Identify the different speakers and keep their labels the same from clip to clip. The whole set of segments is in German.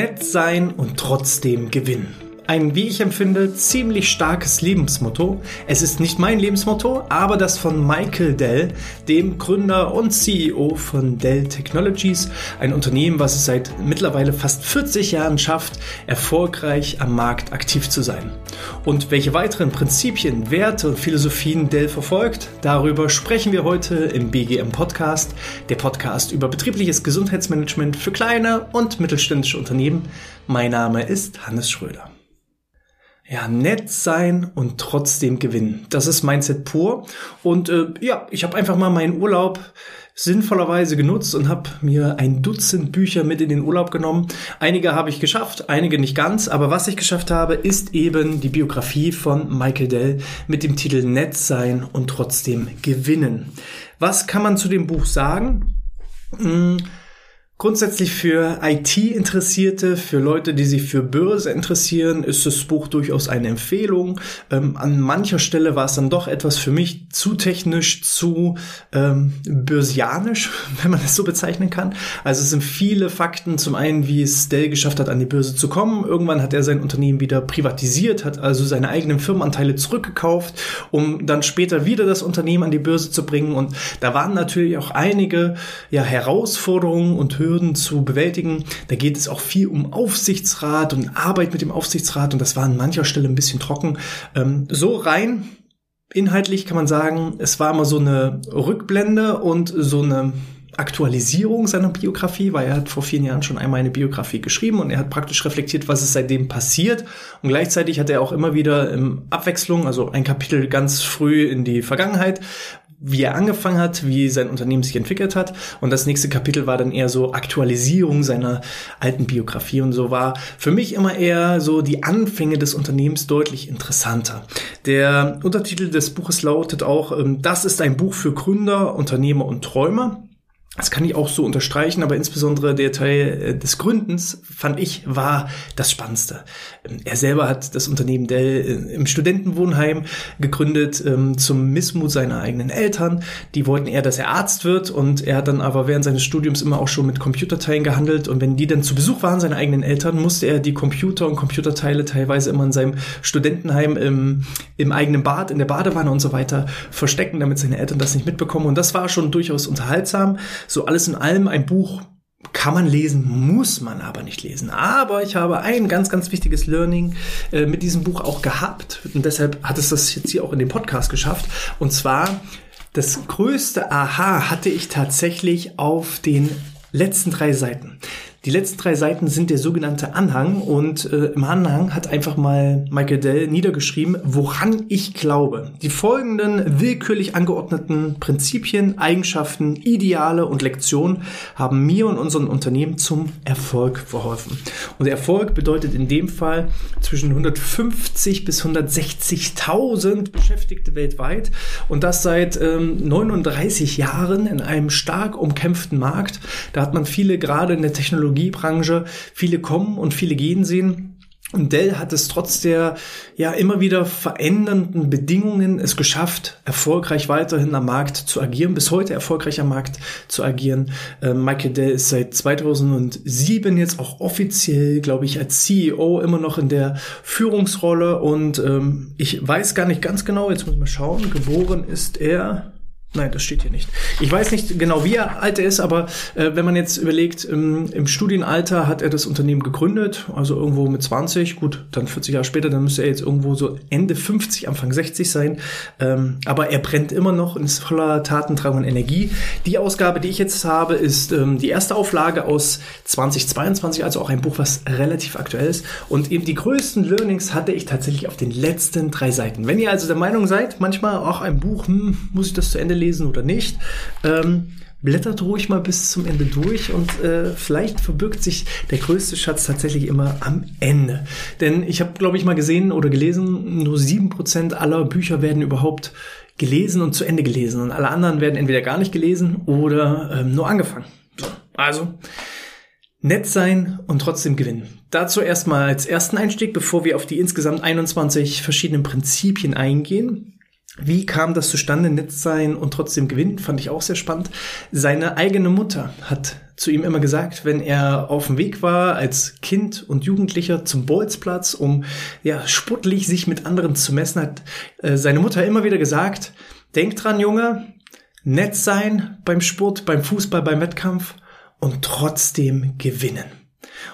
Speaker 1: Nett sein und trotzdem gewinnen. Ein, wie ich empfinde, ziemlich starkes Lebensmotto. Es ist nicht mein Lebensmotto, aber das von Michael Dell, dem Gründer und CEO von Dell Technologies, ein Unternehmen, was es seit mittlerweile fast 40 Jahren schafft, erfolgreich am Markt aktiv zu sein. Und welche weiteren Prinzipien, Werte und Philosophien Dell verfolgt, darüber sprechen wir heute im BGM Podcast, der Podcast über betriebliches Gesundheitsmanagement für kleine und mittelständische Unternehmen. Mein Name ist Hannes Schröder. Ja, nett sein und trotzdem gewinnen. Das ist Mindset pur. Und äh, ja, ich habe einfach mal meinen Urlaub sinnvollerweise genutzt und habe mir ein Dutzend Bücher mit in den Urlaub genommen. Einige habe ich geschafft, einige nicht ganz, aber was ich geschafft habe, ist eben die Biografie von Michael Dell mit dem Titel Nett sein und trotzdem gewinnen. Was kann man zu dem Buch sagen? Hm, Grundsätzlich für IT-Interessierte, für Leute, die sich für Börse interessieren, ist das Buch durchaus eine Empfehlung. Ähm, an mancher Stelle war es dann doch etwas für mich zu technisch, zu ähm, börsianisch, wenn man das so bezeichnen kann. Also es sind viele Fakten. Zum einen, wie es Dell geschafft hat, an die Börse zu kommen. Irgendwann hat er sein Unternehmen wieder privatisiert, hat also seine eigenen Firmenanteile zurückgekauft, um dann später wieder das Unternehmen an die Börse zu bringen. Und da waren natürlich auch einige ja, Herausforderungen und Hürden Hürden zu bewältigen. Da geht es auch viel um Aufsichtsrat und Arbeit mit dem Aufsichtsrat und das war an mancher Stelle ein bisschen trocken. Ähm, so rein inhaltlich kann man sagen, es war immer so eine Rückblende und so eine Aktualisierung seiner Biografie, weil er hat vor vielen Jahren schon einmal eine Biografie geschrieben und er hat praktisch reflektiert, was ist seitdem passiert. Und gleichzeitig hat er auch immer wieder im Abwechslung, also ein Kapitel ganz früh in die Vergangenheit, wie er angefangen hat, wie sein Unternehmen sich entwickelt hat. Und das nächste Kapitel war dann eher so Aktualisierung seiner alten Biografie und so war für mich immer eher so die Anfänge des Unternehmens deutlich interessanter. Der Untertitel des Buches lautet auch, ähm, das ist ein Buch für Gründer, Unternehmer und Träumer. Das kann ich auch so unterstreichen, aber insbesondere der Teil äh, des Gründens fand ich war das Spannendste. Ähm, er selber hat das Unternehmen Dell äh, im Studentenwohnheim gegründet ähm, zum Missmut seiner eigenen Eltern. Die wollten eher, dass er Arzt wird und er hat dann aber während seines Studiums immer auch schon mit Computerteilen gehandelt und wenn die dann zu Besuch waren, seine eigenen Eltern, musste er die Computer und Computerteile teilweise immer in seinem Studentenheim im, im eigenen Bad, in der Badewanne und so weiter verstecken, damit seine Eltern das nicht mitbekommen und das war schon durchaus unterhaltsam. So alles in allem ein Buch kann man lesen, muss man aber nicht lesen. Aber ich habe ein ganz, ganz wichtiges Learning äh, mit diesem Buch auch gehabt. Und deshalb hat es das jetzt hier auch in den Podcast geschafft. Und zwar, das größte Aha hatte ich tatsächlich auf den letzten drei Seiten. Die letzten drei Seiten sind der sogenannte Anhang und äh, im Anhang hat einfach mal Michael Dell niedergeschrieben, woran ich glaube. Die folgenden willkürlich angeordneten Prinzipien, Eigenschaften, Ideale und Lektionen haben mir und unseren Unternehmen zum Erfolg verholfen. Und Erfolg bedeutet in dem Fall zwischen 150 bis 160.000 Beschäftigte weltweit und das seit ähm, 39 Jahren in einem stark umkämpften Markt. Da hat man viele gerade in der Technologie Technologiebranche viele kommen und viele gehen sehen. Und Dell hat es trotz der ja immer wieder verändernden Bedingungen es geschafft, erfolgreich weiterhin am Markt zu agieren, bis heute erfolgreich am Markt zu agieren. Äh, Michael Dell ist seit 2007 jetzt auch offiziell, glaube ich, als CEO immer noch in der Führungsrolle und ähm, ich weiß gar nicht ganz genau, jetzt muss ich mal schauen, geboren ist er Nein, das steht hier nicht. Ich weiß nicht genau, wie alt er ist, aber äh, wenn man jetzt überlegt, im, im, Studienalter hat er das Unternehmen gegründet, also irgendwo mit 20, gut, dann 40 Jahre später, dann müsste er jetzt irgendwo so Ende 50, Anfang 60 sein. Ähm, aber er brennt immer noch und ist voller Tatendrang und Energie. Die Ausgabe, die ich jetzt habe, ist ähm, die erste Auflage aus 2022, also auch ein Buch, was relativ aktuell ist. Und eben die größten Learnings hatte ich tatsächlich auf den letzten drei Seiten. Wenn ihr also der Meinung seid, manchmal auch ein Buch, hm, muss ich das zu Ende lesen oder nicht. Ähm, blättert ruhig mal bis zum Ende durch und äh, vielleicht verbirgt sich der größte Schatz tatsächlich immer am Ende. Denn ich habe, glaube ich, mal gesehen oder gelesen, nur sieben Prozent aller Bücher werden überhaupt gelesen und zu Ende gelesen und alle anderen werden entweder gar nicht gelesen oder ähm, nur angefangen. So, also nett sein und trotzdem gewinnen. Dazu erstmal als ersten Einstieg, bevor wir auf die insgesamt 21 verschiedenen Prinzipien eingehen Wie kam das zustande, nett sein und trotzdem gewinnen? Fand ich auch sehr spannend. Seine eigene Mutter hat zu ihm immer gesagt, wenn er auf dem Weg war als Kind und Jugendlicher zum Bolzplatz, um ja sportlich sich mit anderen zu messen, hat äh, seine Mutter immer wieder gesagt: Denk dran, Junge, nett sein beim Sport, beim Fußball, beim Wettkampf und trotzdem gewinnen.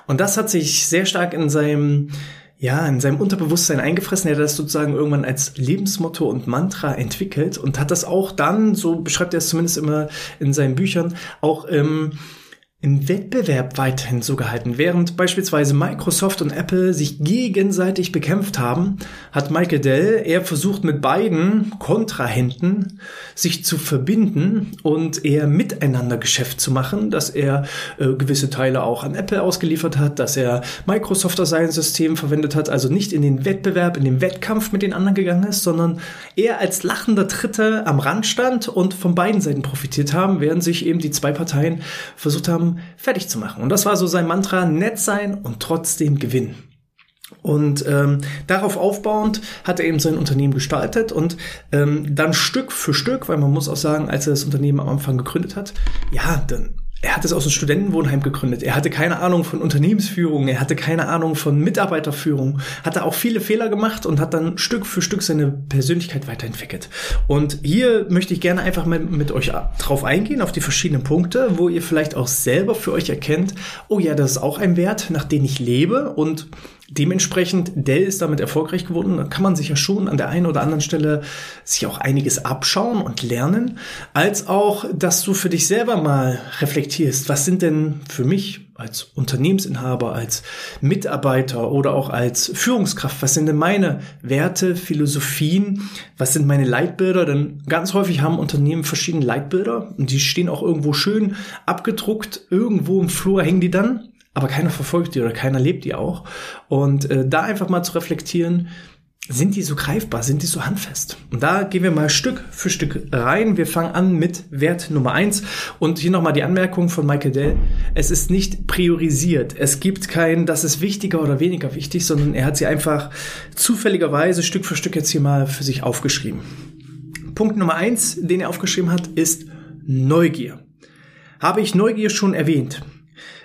Speaker 1: Und das hat sich sehr stark in seinem ja, in seinem Unterbewusstsein eingefressen. Er hat das sozusagen irgendwann als Lebensmotto und Mantra entwickelt und hat das auch dann, so beschreibt er es zumindest immer in seinen Büchern, auch im im Wettbewerb weiterhin so gehalten. Während beispielsweise Microsoft und Apple sich gegenseitig bekämpft haben, hat Michael Dell eher versucht, mit beiden Kontrahenten sich zu verbinden und eher miteinander Geschäft zu machen, dass er äh, gewisse Teile auch an Apple ausgeliefert hat, dass er Microsoft als sein System verwendet hat, also nicht in den Wettbewerb, in den Wettkampf mit den anderen gegangen ist, sondern eher als lachender Dritte am Rand stand und von beiden Seiten profitiert haben, während sich eben die zwei Parteien versucht haben, fertig zu machen. Und das war so sein Mantra, nett sein und trotzdem gewinnen. Und ähm, darauf aufbauend hat er eben sein Unternehmen gestaltet und ähm, dann Stück für Stück, weil man muss auch sagen, als er das Unternehmen am Anfang gegründet hat, ja, dann er hat es aus einem Studentenwohnheim gegründet. Er hatte keine Ahnung von Unternehmensführung, er hatte keine Ahnung von Mitarbeiterführung, hatte auch viele Fehler gemacht und hat dann Stück für Stück seine Persönlichkeit weiterentwickelt. Und hier möchte ich gerne einfach mal mit euch drauf eingehen, auf die verschiedenen Punkte, wo ihr vielleicht auch selber für euch erkennt, oh ja, das ist auch ein Wert, nach dem ich lebe und Dementsprechend, Dell ist damit erfolgreich geworden. Da kann man sich ja schon an der einen oder anderen Stelle sich auch einiges abschauen und lernen, als auch, dass du für dich selber mal reflektierst, was sind denn für mich als Unternehmensinhaber, als Mitarbeiter oder auch als Führungskraft, was sind denn meine Werte, Philosophien, was sind meine Leitbilder? Denn ganz häufig haben Unternehmen verschiedene Leitbilder und die stehen auch irgendwo schön abgedruckt, irgendwo im Flur hängen die dann aber keiner verfolgt die oder keiner lebt die auch. Und äh, da einfach mal zu reflektieren, sind die so greifbar, sind die so handfest? Und da gehen wir mal Stück für Stück rein. Wir fangen an mit Wert Nummer eins Und hier nochmal die Anmerkung von Michael Dell. Es ist nicht priorisiert. Es gibt kein, das ist wichtiger oder weniger wichtig, sondern er hat sie einfach zufälligerweise Stück für Stück jetzt hier mal für sich aufgeschrieben. Punkt Nummer eins, den er aufgeschrieben hat, ist Neugier. Habe ich Neugier schon erwähnt?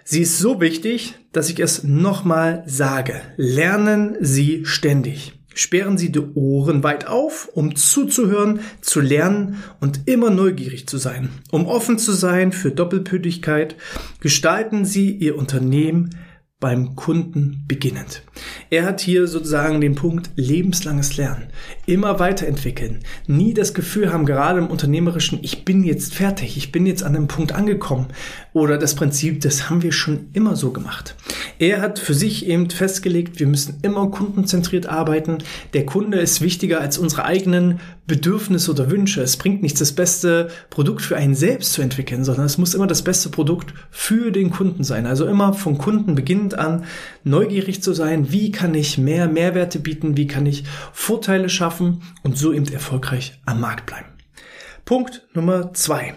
Speaker 1: Sie ist so wichtig, dass ich es nochmal sage. Lernen Sie ständig. Sperren Sie die Ohren weit auf, um zuzuhören, zu lernen und immer neugierig zu sein. Um offen zu sein für Doppelpütigkeit, gestalten Sie Ihr Unternehmen beim Kunden beginnend. Er hat hier sozusagen den Punkt lebenslanges Lernen. Immer weiterentwickeln. Nie das Gefühl haben, gerade im Unternehmerischen, ich bin jetzt fertig, ich bin jetzt an einem Punkt angekommen. Oder das Prinzip, das haben wir schon immer so gemacht. Er hat für sich eben festgelegt, wir müssen immer kundenzentriert arbeiten. Der Kunde ist wichtiger als unsere eigenen Bedürfnisse oder Wünsche. Es bringt nichts, das beste Produkt für einen selbst zu entwickeln, sondern es muss immer das beste Produkt für den Kunden sein. Also immer vom Kunden beginnend an neugierig zu sein, wie kann ich mehr Mehrwerte bieten, wie kann ich Vorteile schaffen und so eben erfolgreich am Markt bleiben. Punkt Nummer zwei.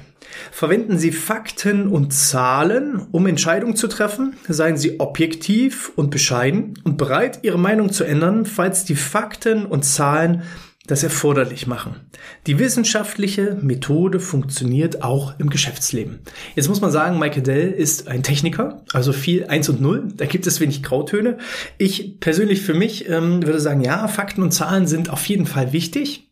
Speaker 1: Verwenden Sie Fakten und Zahlen, um Entscheidungen zu treffen. Seien Sie objektiv und bescheiden und bereit, Ihre Meinung zu ändern, falls die Fakten und Zahlen das erforderlich machen. Die wissenschaftliche Methode funktioniert auch im Geschäftsleben. Jetzt muss man sagen, Michael Dell ist ein Techniker, also viel eins und null. Da gibt es wenig Grautöne. Ich persönlich für mich ähm, würde sagen, ja, Fakten und Zahlen sind auf jeden Fall wichtig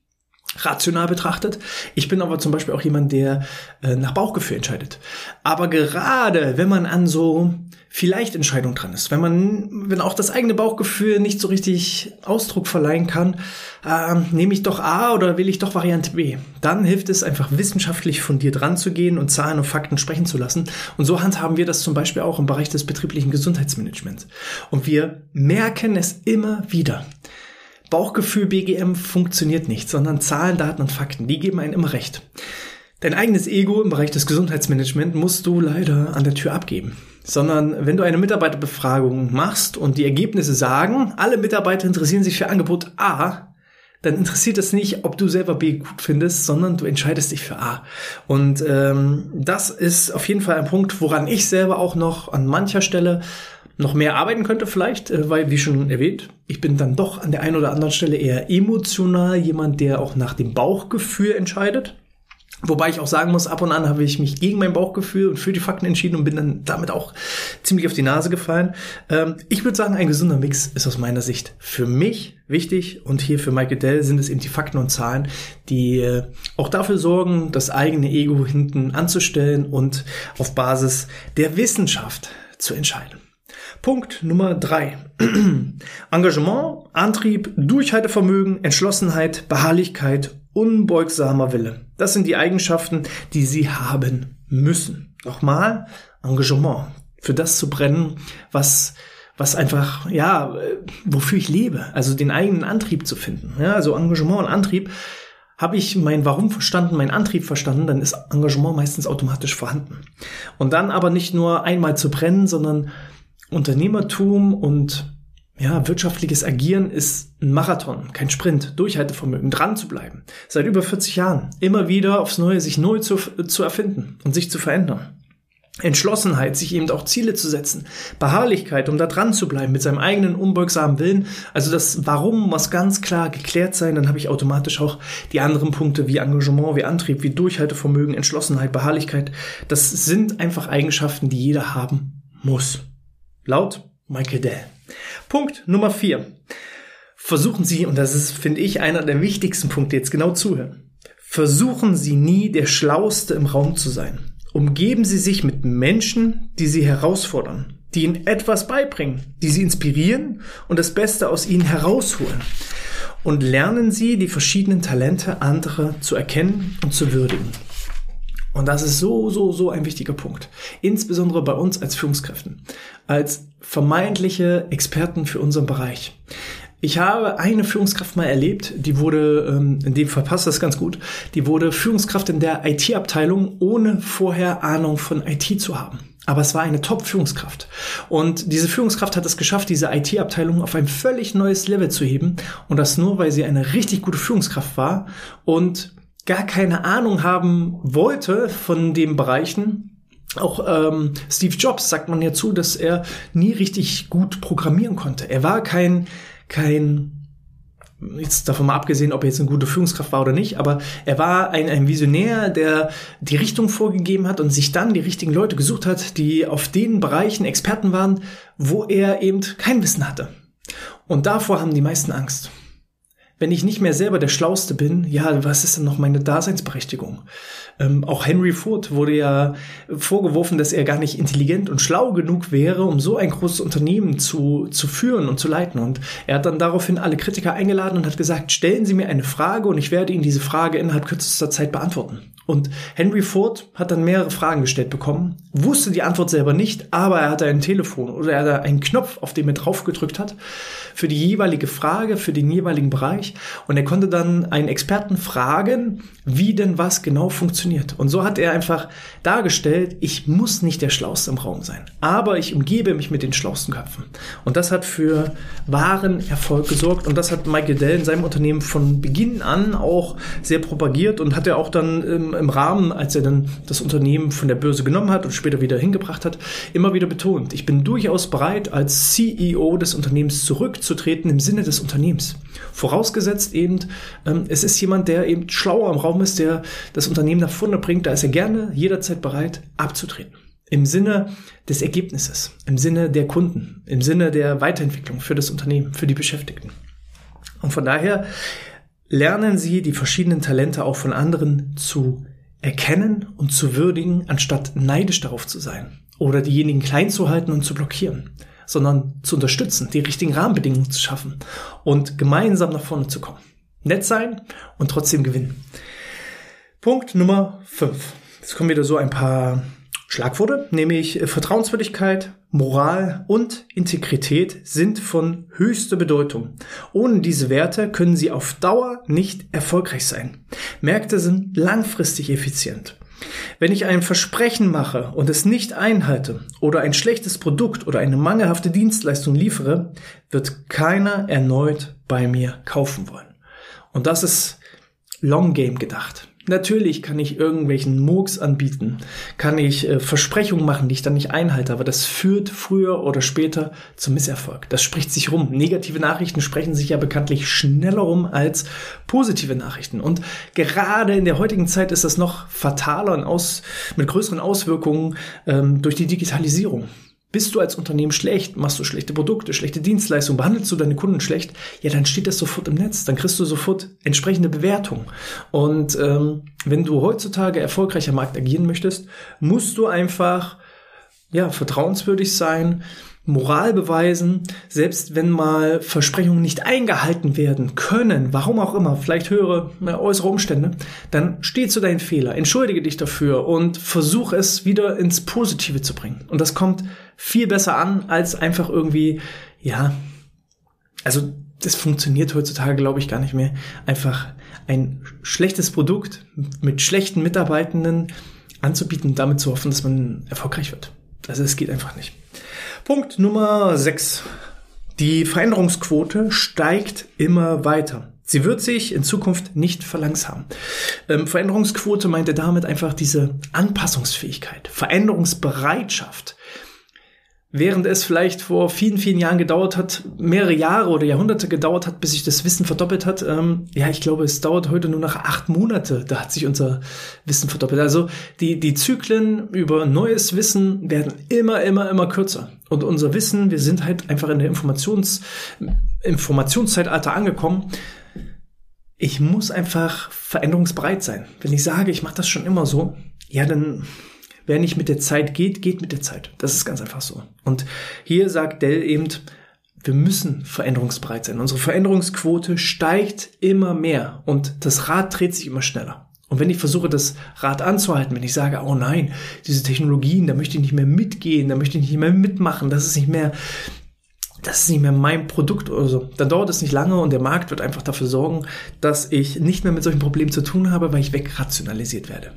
Speaker 1: rational betrachtet. Ich bin aber zum Beispiel auch jemand, der äh, nach Bauchgefühl entscheidet. Aber gerade wenn man an so vielleicht Entscheidung dran ist, wenn man, wenn auch das eigene Bauchgefühl nicht so richtig Ausdruck verleihen kann, äh, nehme ich doch A oder will ich doch Variante B, dann hilft es einfach wissenschaftlich von dir dran zu gehen und Zahlen und Fakten sprechen zu lassen. Und so handhaben wir das zum Beispiel auch im Bereich des betrieblichen Gesundheitsmanagements. Und wir merken es immer wieder. Bauchgefühl BGM funktioniert nicht, sondern Zahlen, Daten und Fakten, die geben einen immer recht. Dein eigenes Ego im Bereich des Gesundheitsmanagements musst du leider an der Tür abgeben. Sondern wenn du eine Mitarbeiterbefragung machst und die Ergebnisse sagen, alle Mitarbeiter interessieren sich für Angebot A, dann interessiert es nicht, ob du selber B gut findest, sondern du entscheidest dich für A. Und ähm, das ist auf jeden Fall ein Punkt, woran ich selber auch noch an mancher Stelle noch mehr arbeiten könnte vielleicht, äh, weil, wie schon erwähnt, ich bin dann doch an der einen oder anderen Stelle eher emotional jemand, der auch nach dem Bauchgefühl entscheidet. Wobei ich auch sagen muss, ab und an habe ich mich gegen mein Bauchgefühl und für die Fakten entschieden und bin dann damit auch ziemlich auf die Nase gefallen. Ähm, ich würde sagen, ein gesunder Mix ist aus meiner Sicht für mich wichtig und hier für Michael Dell sind es eben die Fakten und Zahlen, die äh, auch dafür sorgen, das eigene Ego hinten anzustellen und auf Basis der Wissenschaft zu entscheiden. Punkt Nummer drei: Engagement, Antrieb, Durchhaltevermögen, Entschlossenheit, Beharrlichkeit, unbeugsamer Wille. Das sind die Eigenschaften, die Sie haben müssen. Nochmal, Engagement. Für das zu brennen, was was einfach, ja, wofür ich lebe. Also den eigenen Antrieb zu finden. Ja, also Engagement und Antrieb. Habe ich mein Warum verstanden, mein Antrieb verstanden, dann ist Engagement meistens automatisch vorhanden. Und dann aber nicht nur einmal zu brennen, sondern Unternehmertum und ja, wirtschaftliches Agieren ist ein Marathon, kein Sprint, Durchhaltevermögen, dran zu bleiben. Seit über 40 Jahren. Immer wieder aufs Neue sich neu zu, zu erfinden und sich zu verändern. Entschlossenheit, sich eben auch Ziele zu setzen. Beharrlichkeit, um da dran zu bleiben mit seinem eigenen unbeugsamen Willen. Also das Warum muss ganz klar geklärt sein. Dann habe ich automatisch auch die anderen Punkte wie Engagement, wie Antrieb, wie Durchhaltevermögen, Entschlossenheit, Beharrlichkeit. Das sind einfach Eigenschaften, die jeder haben muss. Laut Michael Dell. Punkt Nummer vier. Versuchen Sie, und das ist, finde ich, einer der wichtigsten Punkte, jetzt genau zuhören. Versuchen Sie nie der Schlauste im Raum zu sein. Umgeben Sie sich mit Menschen, die Sie herausfordern, die Ihnen etwas beibringen, die Sie inspirieren und das Beste aus Ihnen herausholen. Und lernen Sie, die verschiedenen Talente anderer zu erkennen und zu würdigen. Und das ist so, so, so ein wichtiger Punkt. Insbesondere bei uns als Führungskräften, als vermeintliche Experten für unseren Bereich. Ich habe eine Führungskraft mal erlebt, die wurde, ähm, in dem Fall passt das ganz gut, die wurde Führungskraft in der IT-Abteilung, ohne vorher Ahnung von IT zu haben. Aber es war eine Top-Führungskraft. Und diese Führungskraft hat es geschafft, diese IT-Abteilung auf ein völlig neues Level zu heben. Und das nur, weil sie eine richtig gute Führungskraft war und gar keine Ahnung haben wollte von den Bereichen. Auch ähm, Steve Jobs sagt man ja zu, dass er nie richtig gut programmieren konnte. Er war kein, kein, jetzt davon mal abgesehen, ob er jetzt eine gute Führungskraft war oder nicht, aber er war ein, ein Visionär, der die Richtung vorgegeben hat und sich dann die richtigen Leute gesucht hat, die auf den Bereichen Experten waren, wo er eben kein Wissen hatte. Und davor haben die meisten Angst wenn ich nicht mehr selber der Schlauste bin, ja, was ist denn noch meine Daseinsberechtigung? Ähm, auch Henry Ford wurde ja vorgeworfen, dass er gar nicht intelligent und schlau genug wäre, um so ein großes Unternehmen zu, zu führen und zu leiten. Und er hat dann daraufhin alle Kritiker eingeladen und hat gesagt, stellen Sie mir eine Frage und ich werde Ihnen diese Frage innerhalb kürzester Zeit beantworten. Und Henry Ford hat dann mehrere Fragen gestellt bekommen, wusste die Antwort selber nicht, aber er hatte ein Telefon oder er hatte einen Knopf, auf dem er drauf gedrückt hat, für die jeweilige Frage, für den jeweiligen Bereich. Und er konnte dann einen Experten fragen, wie denn was genau funktioniert. Und so hat er einfach dargestellt, ich muss nicht der Schlauste im Raum sein, aber ich umgebe mich mit den schlausten Köpfen. Und das hat für wahren Erfolg gesorgt. Und das hat Michael Dell in seinem Unternehmen von Beginn an auch sehr propagiert und hat er auch dann im im, Rahmen, als er dann das Unternehmen von der Börse genommen hat und später wieder hingebracht hat, immer wieder betont, ich bin durchaus bereit, als CEO des Unternehmens zurückzutreten im Sinne des Unternehmens. Vorausgesetzt eben, ähm, es ist jemand, der eben schlauer im Raum ist, der das Unternehmen nach vorne bringt, da ist er gerne jederzeit bereit, abzutreten. Im Sinne des Ergebnisses, im Sinne der Kunden, im Sinne der Weiterentwicklung für das Unternehmen, für die Beschäftigten. Und von daher lernen Sie die verschiedenen Talente auch von anderen zu erkennen und zu würdigen, anstatt neidisch darauf zu sein oder diejenigen klein zu halten und zu blockieren, sondern zu unterstützen, die richtigen Rahmenbedingungen zu schaffen und gemeinsam nach vorne zu kommen. Nett sein und trotzdem gewinnen. Punkt Nummer 5. Jetzt kommen wieder so ein paar Schlagworte, nämlich Vertrauenswürdigkeit, Moral und Integrität sind von höchster Bedeutung. Ohne diese Werte können sie auf Dauer nicht erfolgreich sein. Märkte sind langfristig effizient. Wenn ich ein Versprechen mache und es nicht einhalte oder ein schlechtes Produkt oder eine mangelhafte Dienstleistung liefere, wird keiner erneut bei mir kaufen wollen. Und das ist Long Game gedacht. Natürlich kann ich irgendwelchen Murks anbieten, kann ich äh, Versprechungen machen, die ich dann nicht einhalte, aber das führt früher oder später zum Misserfolg. Das spricht sich rum. Negative Nachrichten sprechen sich ja bekanntlich schneller rum als positive Nachrichten. Und gerade in der heutigen Zeit ist das noch fataler und aus, mit größeren Auswirkungen ähm, durch die Digitalisierung. Bist du als Unternehmen schlecht, machst du schlechte Produkte, schlechte Dienstleistungen, behandelst du deine Kunden schlecht, ja, dann steht das sofort im Netz, dann kriegst du sofort entsprechende Bewertung. Und ähm, wenn du heutzutage erfolgreich am Markt agieren möchtest, musst du einfach ja vertrauenswürdig sein, Moral beweisen, selbst wenn mal Versprechungen nicht eingehalten werden können, warum auch immer, vielleicht höhere äußere Umstände, dann steh zu deinen Fehler, entschuldige dich dafür und versuch es wieder ins Positive zu bringen. Und das kommt viel besser an, als einfach irgendwie, ja, also das funktioniert heutzutage, glaube ich, gar nicht mehr. Einfach ein schlechtes Produkt mit schlechten Mitarbeitenden anzubieten und damit zu hoffen, dass man erfolgreich wird. Also es geht einfach nicht. Punkt Nummer 6. Die Veränderungsquote steigt immer weiter. Sie wird sich in Zukunft nicht verlangsamen. Ähm, Veränderungsquote meinte damit einfach diese Anpassungsfähigkeit, Veränderungsbereitschaft. Während es vielleicht vor vielen, vielen Jahren gedauert hat, mehrere Jahre oder Jahrhunderte gedauert hat, bis sich das Wissen verdoppelt hat, ähm, ja, ich glaube, es dauert heute nur noch acht Monate, da hat sich unser Wissen verdoppelt. Also die, die Zyklen über neues Wissen werden immer, immer, immer kürzer. Und unser Wissen, wir sind halt einfach in der Informations, Informationszeitalter angekommen. Ich muss einfach veränderungsbereit sein. Wenn ich sage, ich mache das schon immer so, ja, dann wer nicht mit der Zeit geht, geht mit der Zeit. Das ist ganz einfach so. Und hier sagt Dell eben, wir müssen veränderungsbereit sein. Unsere Veränderungsquote steigt immer mehr und das Rad dreht sich immer schneller. Und wenn ich versuche, das Rad anzuhalten, wenn ich sage, oh nein, diese Technologien, da möchte ich nicht mehr mitgehen, da möchte ich nicht mehr mitmachen, das ist nicht mehr, das ist nicht mehr mein Produkt oder so, dann dauert es nicht lange und der Markt wird einfach dafür sorgen, dass ich nicht mehr mit solchen Problemen zu tun habe, weil ich wegrationalisiert werde.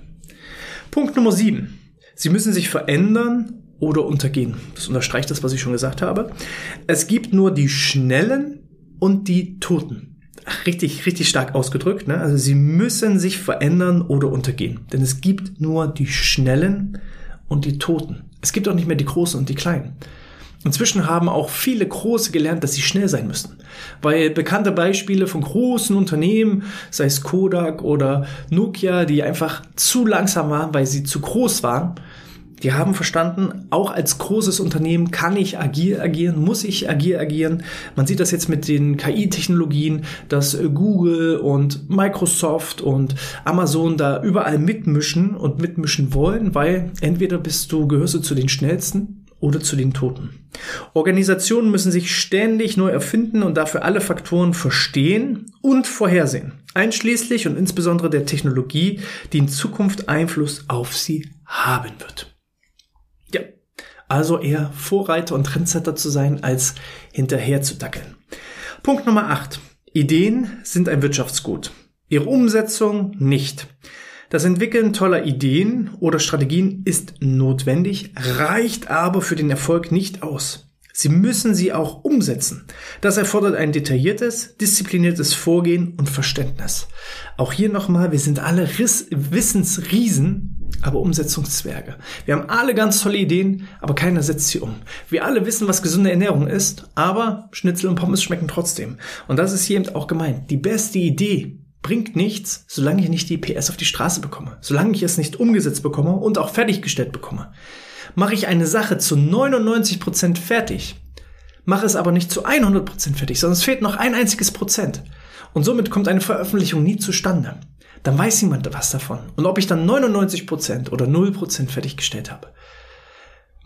Speaker 1: Punkt Nummer sieben. Sie müssen sich verändern oder untergehen. Das unterstreicht das, was ich schon gesagt habe. Es gibt nur die Schnellen und die Toten. Ach, richtig, richtig stark ausgedrückt. Ne? Also sie müssen sich verändern oder untergehen. Denn es gibt nur die Schnellen und die Toten. Es gibt auch nicht mehr die Großen und die Kleinen. Inzwischen haben auch viele Große gelernt, dass sie schnell sein müssen. Weil bekannte Beispiele von großen Unternehmen, sei es Kodak oder Nokia, die einfach zu langsam waren, weil sie zu groß waren, die haben verstanden, auch als großes Unternehmen kann ich agil agieren, muss ich agil agieren. Man sieht das jetzt mit den KI-Technologien, dass Google und Microsoft und Amazon da überall mitmischen und mitmischen wollen, weil entweder bist du, gehörst du zu den schnellsten oder zu den Toten. Organisationen müssen sich ständig neu erfinden und dafür alle Faktoren verstehen und vorhersehen, einschließlich und insbesondere der Technologie, die in Zukunft Einfluss auf sie haben wird. Ja, also eher Vorreiter und Trendsetter zu sein, als hinterher zu dackeln. Punkt Nummer 8. Ideen sind ein Wirtschaftsgut. Ihre Umsetzung nicht. Das Entwickeln toller Ideen oder Strategien ist notwendig, reicht aber für den Erfolg nicht aus. Sie müssen sie auch umsetzen. Das erfordert ein detailliertes, diszipliniertes Vorgehen und Verständnis. Auch hier nochmal, wir sind alle Riss Wissensriesen, aber Umsetzungszwerge. Wir haben alle ganz tolle Ideen, aber keiner setzt sie um. Wir alle wissen, was gesunde Ernährung ist, aber Schnitzel und Pommes schmecken trotzdem. Und das ist hier eben auch gemeint. Die beste Idee bringt nichts, solange ich nicht die PS auf die Straße bekomme, solange ich es nicht umgesetzt bekomme und auch fertiggestellt bekomme. Mache ich eine Sache zu 99% fertig, mache es aber nicht zu 100% fertig, sondern es fehlt noch ein einziges Prozent. Und somit kommt eine Veröffentlichung nie zustande. Dann weiß niemand was davon. Und ob ich dann 99% oder 0% fertiggestellt habe.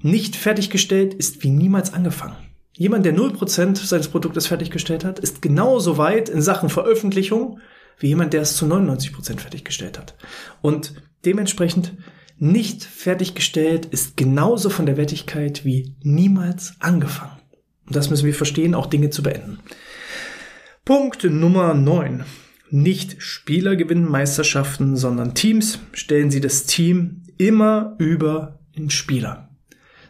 Speaker 1: Nicht fertiggestellt ist wie niemals angefangen. Jemand, der 0% seines Produktes fertiggestellt hat, ist genauso weit in Sachen Veröffentlichung wie jemand, der es zu 99 Prozent fertiggestellt hat. Und dementsprechend nicht fertiggestellt ist genauso von der Wertigkeit wie niemals angefangen. Und das müssen wir verstehen, auch Dinge zu beenden. Punkt Nummer 9. Nicht Spieler gewinnen Meisterschaften, sondern Teams. Stellen Sie das Team immer über den Spieler.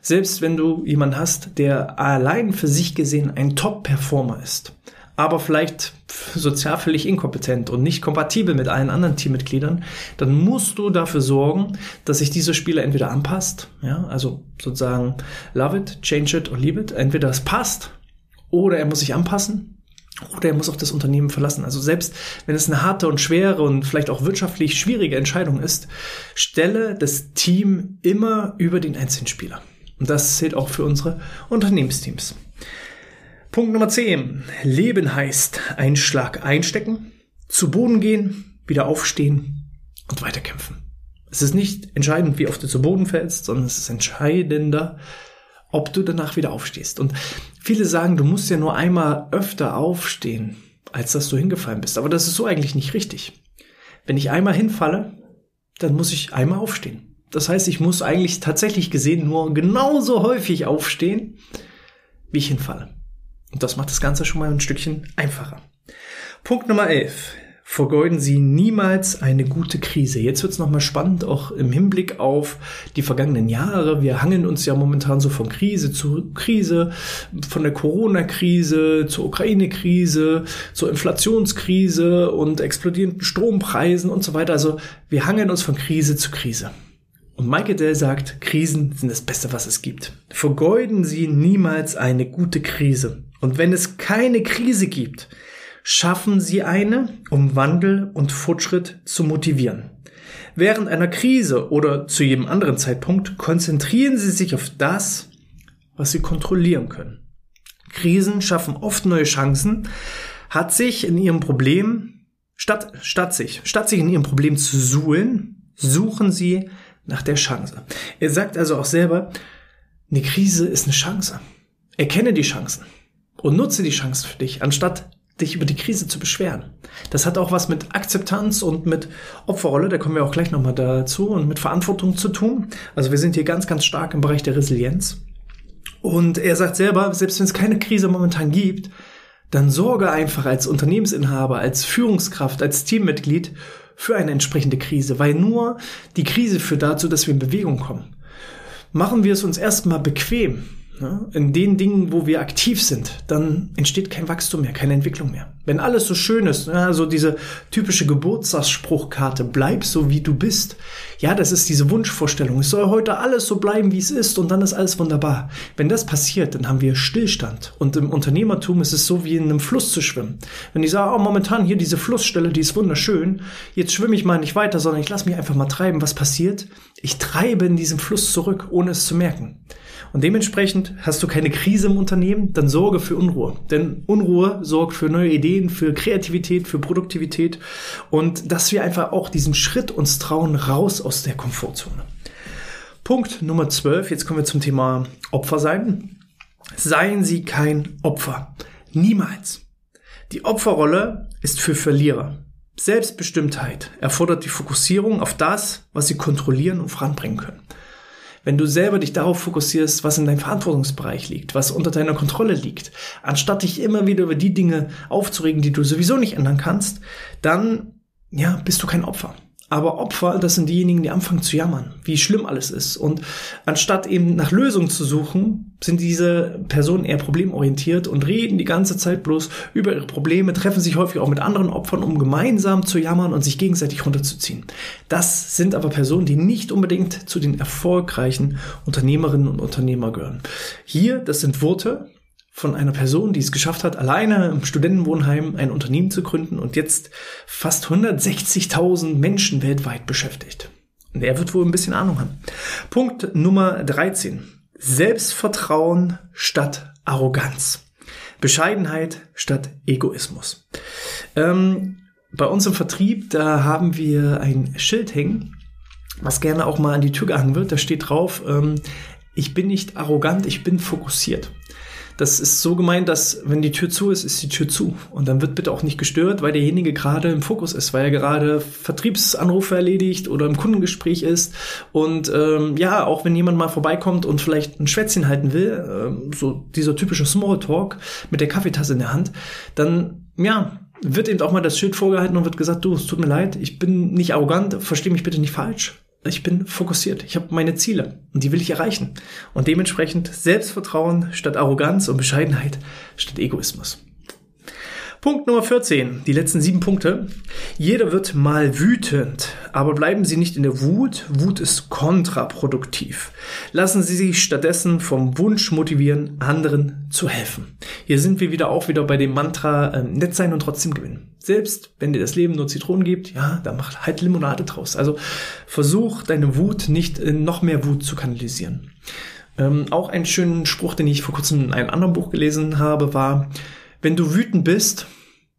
Speaker 1: Selbst wenn du jemanden hast, der allein für sich gesehen ein Top-Performer ist, aber vielleicht sozial völlig inkompetent und nicht kompatibel mit allen anderen Teammitgliedern, dann musst du dafür sorgen, dass sich dieser Spieler entweder anpasst, ja, also sozusagen love it, change it or leave it. Entweder es passt oder er muss sich anpassen oder er muss auch das Unternehmen verlassen. Also selbst wenn es eine harte und schwere und vielleicht auch wirtschaftlich schwierige Entscheidung ist, stelle das Team immer über den einzelnen Spieler. Und das zählt auch für unsere Unternehmensteams. Punkt Nummer 10. Leben heißt einen Schlag einstecken, zu Boden gehen, wieder aufstehen und weiterkämpfen. Es ist nicht entscheidend, wie oft du zu Boden fällst, sondern es ist entscheidender, ob du danach wieder aufstehst. Und viele sagen, du musst ja nur einmal öfter aufstehen, als dass du hingefallen bist. Aber das ist so eigentlich nicht richtig. Wenn ich einmal hinfalle, dann muss ich einmal aufstehen. Das heißt, ich muss eigentlich tatsächlich gesehen nur genauso häufig aufstehen, wie ich hinfalle. Und das macht das Ganze schon mal ein Stückchen einfacher. Punkt Nummer 11 vergeuden Sie niemals eine gute Krise. Jetzt wird's nochmal spannend, auch im Hinblick auf die vergangenen Jahre. Wir hangeln uns ja momentan so von Krise zu Krise, von der Corona-Krise zur Ukraine-Krise, zur Inflationskrise und explodierenden Strompreisen und so weiter. Also wir hangeln uns von Krise zu Krise. Und Michael Dell sagt, Krisen sind das Beste, was es gibt. Vergeuden Sie niemals eine gute Krise. Und wenn es keine Krise gibt, schaffen Sie eine, um Wandel und Fortschritt zu motivieren. Während einer Krise oder zu jedem anderen Zeitpunkt konzentrieren Sie sich auf das, was Sie kontrollieren können. Krisen schaffen oft neue Chancen, hat sich in Ihrem Problem, statt, statt sich, statt sich in Ihrem Problem zu suhlen, suchen Sie nach der Chance. Er sagt also auch selber, eine Krise ist eine Chance. Erkenne die Chancen und nutze die Chancen für dich, anstatt dich über die Krise zu beschweren. Das hat auch was mit Akzeptanz und mit Opferrolle, da kommen wir auch gleich nochmal dazu, und mit Verantwortung zu tun. Also wir sind hier ganz, ganz stark im Bereich der Resilienz. Und er sagt selber, selbst wenn es keine Krise momentan gibt, dann sorge einfach als Unternehmensinhaber, als Führungskraft, als Teammitglied für eine entsprechende Krise, weil nur die Krise führt dazu, dass wir in Bewegung kommen. Machen wir es uns erstmal bequem, in den Dingen, wo wir aktiv sind, dann entsteht kein Wachstum mehr, keine Entwicklung mehr. Wenn alles so schön ist, ne, also diese typische Geburtstagsspruchkarte, bleib so wie du bist. Ja, das ist diese Wunschvorstellung. Es soll heute alles so bleiben, wie es ist und dann ist alles wunderbar. Wenn das passiert, dann haben wir Stillstand. Und im Unternehmertum ist es so wie in einem Fluss zu schwimmen. Wenn ich sage, oh, momentan hier diese Flussstelle, die ist wunderschön, jetzt schwimme ich mal nicht weiter, sondern ich lasse mich einfach mal treiben. Was passiert? Ich treibe in diesem Fluss zurück, ohne es zu merken. Und dementsprechend hast du keine Krise im Unternehmen, dann sorge für Unruhe. Denn Unruhe sorgt für neue Ideen, für Kreativität, für Produktivität und dass wir einfach auch diesen Schritt uns trauen, raus aus der Komfortzone. Punkt Nummer 12, jetzt kommen wir zum Thema Opfer sein. Seien Sie kein Opfer. Niemals. Die Opferrolle ist für Verlierer. Selbstbestimmtheit erfordert die Fokussierung auf das, was Sie kontrollieren und voranbringen können wenn du selber dich darauf fokussierst, was in deinem Verantwortungsbereich liegt, was unter deiner Kontrolle liegt, anstatt dich immer wieder über die Dinge aufzuregen, die du sowieso nicht ändern kannst, dann ja, bist du kein Opfer. Aber Opfer, das sind diejenigen, die anfangen zu jammern, wie schlimm alles ist. Und anstatt eben nach Lösungen zu suchen, sind diese Personen eher problemorientiert und reden die ganze Zeit bloß über ihre Probleme, treffen sich häufig auch mit anderen Opfern, um gemeinsam zu jammern und sich gegenseitig runterzuziehen. Das sind aber Personen, die nicht unbedingt zu den erfolgreichen Unternehmerinnen und Unternehmer gehören. Hier, das sind Worte, von einer Person, die es geschafft hat, alleine im Studentenwohnheim ein Unternehmen zu gründen und jetzt fast 160.000 Menschen weltweit beschäftigt. Und er wird wohl ein bisschen Ahnung haben. Punkt Nummer 13. Selbstvertrauen statt Arroganz. Bescheidenheit statt Egoismus. Ähm, bei uns im Vertrieb, da haben wir ein Schild hängen, was gerne auch mal an die Tür gehangen wird. Da steht drauf, ähm, ich bin nicht arrogant, ich bin fokussiert. Das ist so gemeint, dass wenn die Tür zu ist, ist die Tür zu. Und dann wird bitte auch nicht gestört, weil derjenige gerade im Fokus ist, weil er gerade Vertriebsanrufe erledigt oder im Kundengespräch ist. Und ähm, ja, auch wenn jemand mal vorbeikommt und vielleicht ein Schwätzchen halten will, ähm, so dieser typische Smalltalk mit der Kaffeetasse in der Hand, dann ja, wird eben auch mal das Schild vorgehalten und wird gesagt, du, es tut mir leid, ich bin nicht arrogant, versteh mich bitte nicht falsch ich bin fokussiert. Ich habe meine Ziele und die will ich erreichen. Und dementsprechend Selbstvertrauen statt Arroganz und Bescheidenheit statt Egoismus. Punkt Nummer 14, die letzten sieben Punkte. Jeder wird mal wütend, aber bleiben Sie nicht in der Wut. Wut ist kontraproduktiv. Lassen Sie sich stattdessen vom Wunsch motivieren, anderen zu helfen. Hier sind wir wieder auch wieder bei dem Mantra, äh, nett sein und trotzdem gewinnen. Selbst wenn dir das Leben nur Zitronen gibt, ja, dann mach halt Limonade draus. Also versuch deine Wut nicht in noch mehr Wut zu kanalisieren. Ähm, auch einen schönen Spruch, den ich vor kurzem in einem anderen Buch gelesen habe, war, wenn du wütend bist,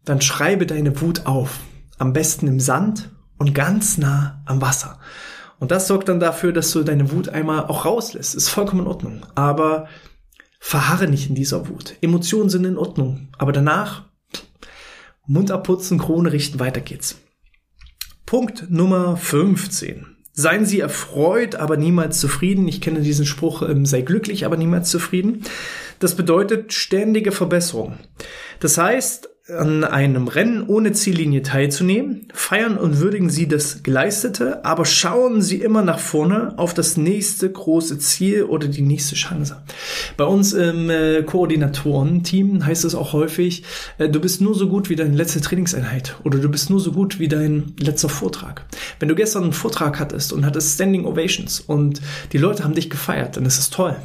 Speaker 1: dann schreibe deine Wut auf. Am besten im Sand und ganz nah am Wasser. Und das sorgt dann dafür, dass du deine Wut einmal auch rauslässt. Ist vollkommen in Ordnung. Aber verharre nicht in dieser Wut. Emotionen sind in Ordnung. Aber danach Mund abputzen, Krone richten, weiter geht's. Punkt Nummer 15. Seien Sie erfreut, aber niemals zufrieden. Ich kenne diesen Spruch, ähm, sei glücklich, aber niemals zufrieden. Das bedeutet ständige Verbesserung. Das heißt, an einem Rennen ohne Ziellinie teilzunehmen. Feiern und würdigen Sie das Geleistete, aber schauen Sie immer nach vorne auf das nächste große Ziel oder die nächste Chance. Bei uns im äh, Koordinatoren-Team heißt es auch häufig, äh, du bist nur so gut wie deine letzte Trainingseinheit oder du bist nur so gut wie dein letzter Vortrag. Wenn du gestern einen Vortrag hattest und hattest Standing Ovations und die Leute haben dich gefeiert, dann ist es toll.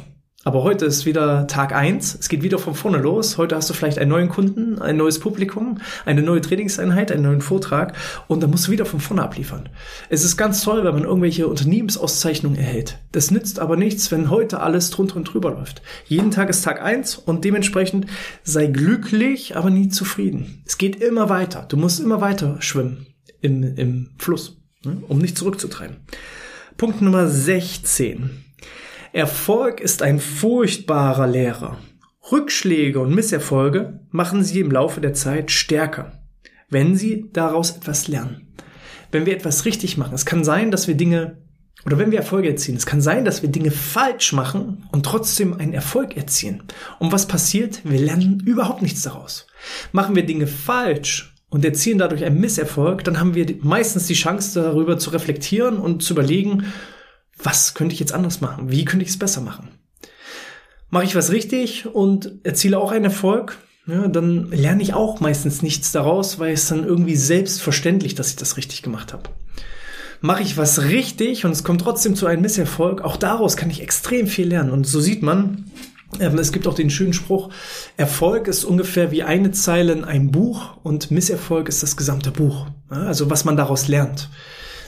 Speaker 1: Aber heute ist wieder Tag eins. Es geht wieder von vorne los. Heute hast du vielleicht einen neuen Kunden, ein neues Publikum, eine neue Trainingseinheit, einen neuen Vortrag und dann musst du wieder von vorne abliefern. Es ist ganz toll, wenn man irgendwelche Unternehmensauszeichnungen erhält. Das nützt aber nichts, wenn heute alles drunter und drüber läuft. Jeden Tag ist Tag eins und dementsprechend sei glücklich, aber nie zufrieden. Es geht immer weiter. Du musst immer weiter schwimmen im, im Fluss, ne, um nicht zurückzutreiben. Punkt Nummer 16. Erfolg ist ein furchtbarer Lehrer. Rückschläge und Misserfolge machen sie im Laufe der Zeit stärker, wenn sie daraus etwas lernen. Wenn wir etwas richtig machen, es kann sein, dass wir Dinge oder wenn wir Erfolge erzielen, es kann sein, dass wir Dinge falsch machen und trotzdem einen Erfolg erzielen. Und was passiert? Wir lernen überhaupt nichts daraus. Machen wir Dinge falsch und erzielen dadurch einen Misserfolg, dann haben wir meistens die Chance darüber zu reflektieren und zu überlegen, was könnte ich jetzt anders machen? Wie könnte ich es besser machen? Mache ich was richtig und erziele auch einen Erfolg, ja, dann lerne ich auch meistens nichts daraus, weil es dann irgendwie selbstverständlich, dass ich das richtig gemacht habe. Mache ich was richtig und es kommt trotzdem zu einem Misserfolg, auch daraus kann ich extrem viel lernen. Und so sieht man, ähm, es gibt auch den schönen Spruch, Erfolg ist ungefähr wie eine Zeile in einem Buch und Misserfolg ist das gesamte Buch. Also was man daraus lernt.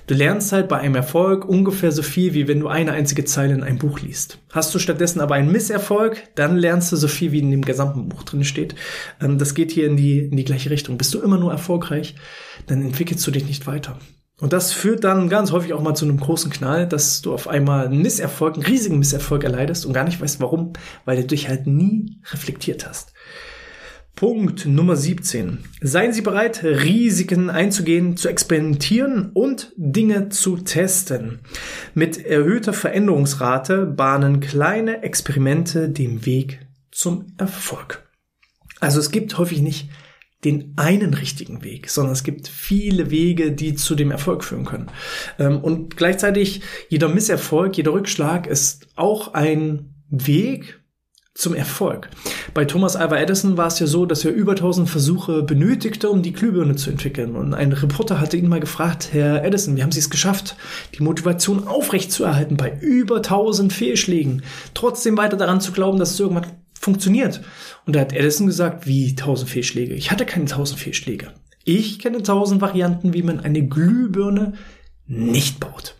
Speaker 1: Du lernst halt bei einem Erfolg ungefähr so viel, wie wenn du eine einzige Zeile in einem Buch liest. Hast du stattdessen aber einen Misserfolg, dann lernst du so viel, wie in dem gesamten Buch drin steht. Ähm, das geht hier in die, in die gleiche Richtung. Bist du immer nur erfolgreich, dann entwickelst du dich nicht weiter. Und das führt dann ganz häufig auch mal zu einem großen Knall, dass du auf einmal einen Misserfolg, einen riesigen Misserfolg erleidest und gar nicht weißt warum, weil du dich halt nie reflektiert hast. Punkt Nummer 17. Seien Sie bereit, Risiken einzugehen, zu experimentieren und Dinge zu testen. Mit erhöhter Veränderungsrate bahnen kleine Experimente den Weg zum Erfolg. Also es gibt häufig nicht den einen richtigen Weg, sondern es gibt viele Wege, die zu dem Erfolg führen können. Ähm, und gleichzeitig jeder Misserfolg, jeder Rückschlag ist auch ein Weg, zum Erfolg. Bei Thomas Alva Edison war es ja so, dass er über 1000 Versuche benötigte, um die Glühbirne zu entwickeln. Und ein Reporter hatte ihn mal gefragt, Herr Edison, wie haben Sie es geschafft, die Motivation aufrechtzuerhalten bei über 1000 Fehlschlägen, trotzdem weiter daran zu glauben, dass es irgendwann funktioniert? Und da hat Edison gesagt, wie 1000 Fehlschläge? Ich hatte keine 1000 Fehlschläge. Ich kenne 1000 Varianten, wie man eine Glühbirne nicht baut.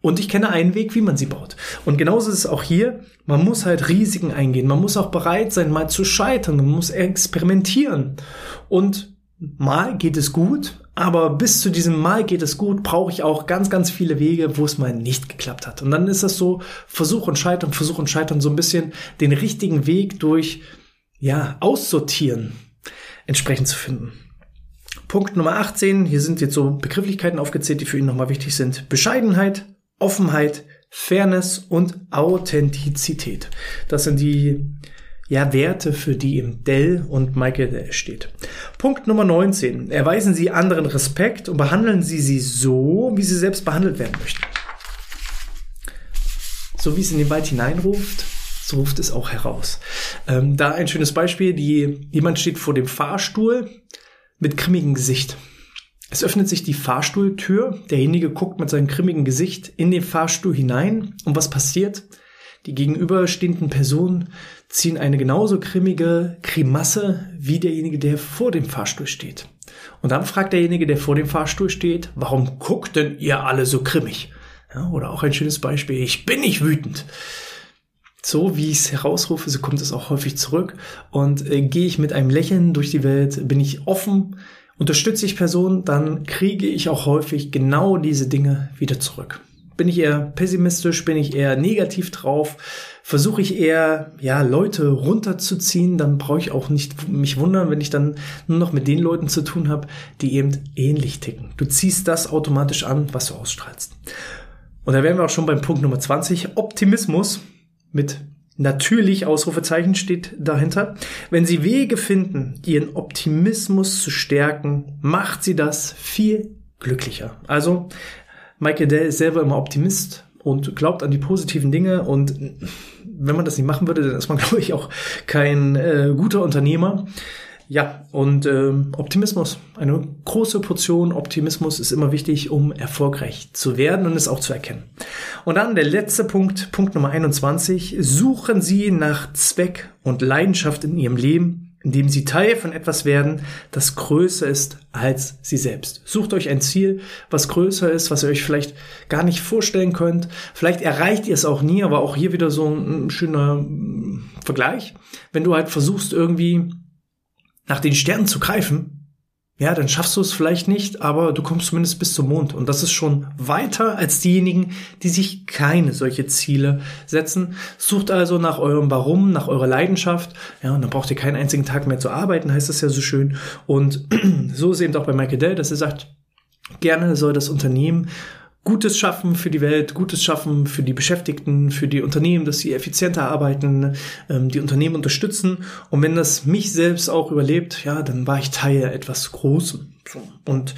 Speaker 1: Und ich kenne einen Weg, wie man sie baut. Und genauso ist es auch hier. Man muss halt Risiken eingehen. Man muss auch bereit sein, mal zu scheitern. Man muss experimentieren. Und mal geht es gut, aber bis zu diesem Mal geht es gut, brauche ich auch ganz, ganz viele Wege, wo es mal nicht geklappt hat. Und dann ist das so Versuch und Scheitern, Versuch und Scheitern, so ein bisschen den richtigen Weg durch, ja, aussortieren entsprechend zu finden. Punkt Nummer 18, hier sind jetzt so Begrifflichkeiten aufgezählt, die für ihn nochmal wichtig sind. Bescheidenheit, Offenheit, Fairness und Authentizität. Das sind die ja, Werte, für die im Dell und Michael Dell steht. Punkt Nummer 19. Erweisen Sie anderen Respekt und behandeln Sie sie so, wie sie selbst behandelt werden möchten. So wie es in den Wald hineinruft, so ruft es auch heraus. Ähm, da ein schönes Beispiel, die, jemand steht vor dem Fahrstuhl mit grimmigem Gesicht. Es öffnet sich die Fahrstuhltür, derjenige guckt mit seinem grimmigen Gesicht in den Fahrstuhl hinein und was passiert? Die gegenüberstehenden Personen ziehen eine genauso grimmige Grimasse wie derjenige, der vor dem Fahrstuhl steht. Und dann fragt derjenige, der vor dem Fahrstuhl steht, warum guckt denn ihr alle so grimmig? Ja, oder auch ein schönes Beispiel, ich bin nicht wütend. So wie ich es herausrufe, so kommt es auch häufig zurück. Und äh, gehe ich mit einem Lächeln durch die Welt, bin ich offen, unterstütze ich Personen, dann kriege ich auch häufig genau diese Dinge wieder zurück. Bin ich eher pessimistisch, bin ich eher negativ drauf, versuche ich eher, ja, Leute runterzuziehen, dann brauche ich auch nicht mich wundern, wenn ich dann nur noch mit den Leuten zu tun habe, die eben ähnlich ticken. Du ziehst das automatisch an, was du ausstrahlst. Und da wären wir auch schon beim Punkt Nummer 20, Optimismus mit natürlich Ausrufezeichen steht dahinter. Wenn Sie Wege finden, Ihren Optimismus zu stärken, macht Sie das viel glücklicher. Also Michael Dell ist selber immer Optimist und glaubt an die positiven Dinge und wenn man das nicht machen würde, dann ist man, glaube ich, auch kein äh, guter Unternehmer. Ja, und äh, Optimismus, eine große Portion Optimismus ist immer wichtig, um erfolgreich zu werden und es auch zu erkennen. Und dann der letzte Punkt, Punkt Nummer 21, suchen Sie nach Zweck und Leidenschaft in Ihrem Leben, indem Sie Teil von etwas werden, das größer ist als Sie selbst. Sucht euch ein Ziel, was größer ist, was ihr euch vielleicht gar nicht vorstellen könnt. Vielleicht erreicht ihr es auch nie, aber auch hier wieder so ein schöner Vergleich. Wenn du halt versuchst irgendwie nach den Sternen zu greifen, ja, dann schaffst du es vielleicht nicht, aber du kommst zumindest bis zum Mond. Und das ist schon weiter als diejenigen, die sich keine solche Ziele setzen. Sucht also nach eurem Warum, nach eurer Leidenschaft. Ja, und dann braucht ihr keinen einzigen Tag mehr zu arbeiten, heißt das ja so schön. Und so ist eben auch bei Michael Dell, dass er sagt, gerne soll das Unternehmen Gutes schaffen für die Welt, Gutes schaffen für die Beschäftigten, für die Unternehmen, dass sie effizienter arbeiten, ähm, die Unternehmen unterstützen. Und wenn das mich selbst auch überlebt, ja, dann war ich Teil etwas Großem. Und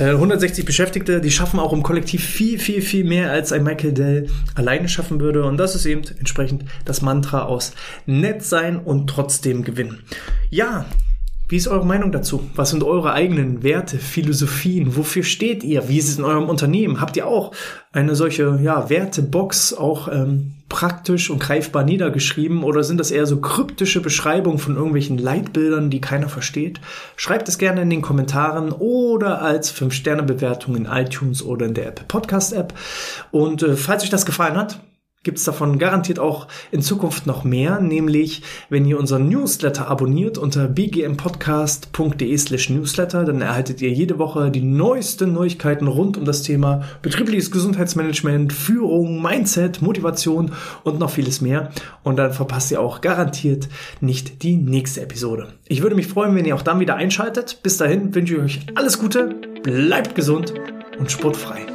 Speaker 1: äh, 160 Beschäftigte, die schaffen auch im Kollektiv viel, viel, viel mehr, als ein Michael Dell alleine schaffen würde. Und das ist eben entsprechend das Mantra aus nett sein und trotzdem gewinnen. Ja, wie ist eure Meinung dazu? Was sind eure eigenen Werte, Philosophien? Wofür steht ihr? Wie ist es in eurem Unternehmen? Habt ihr auch eine solche ja, Wertebox auch ähm, praktisch und greifbar niedergeschrieben oder sind das eher so kryptische Beschreibungen von irgendwelchen Leitbildern, die keiner versteht? Schreibt es gerne in den Kommentaren oder als 5-Sterne-Bewertung in iTunes oder in der Apple Podcast App. Und äh, falls euch das gefallen hat, gibt es davon garantiert auch in Zukunft noch mehr, nämlich wenn ihr unseren Newsletter abonniert unter bgmpodcast.de slash newsletter, dann erhaltet ihr jede Woche die neuesten Neuigkeiten rund um das Thema betriebliches Gesundheitsmanagement, Führung, Mindset, Motivation und noch vieles mehr. Und dann verpasst ihr auch garantiert nicht die nächste Episode. Ich würde mich freuen, wenn ihr auch dann wieder einschaltet. Bis dahin wünsche ich euch alles Gute, bleibt gesund und sportfrei.